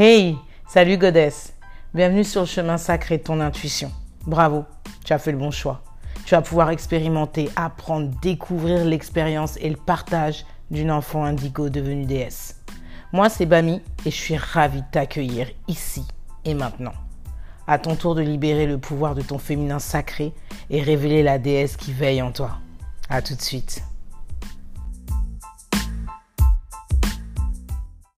Hey, salut Goddess. Bienvenue sur le chemin sacré de ton intuition. Bravo, tu as fait le bon choix. Tu vas pouvoir expérimenter, apprendre, découvrir l'expérience et le partage d'une enfant indigo devenue déesse. Moi, c'est Bami et je suis ravie de t'accueillir ici et maintenant. À ton tour de libérer le pouvoir de ton féminin sacré et révéler la déesse qui veille en toi. À tout de suite.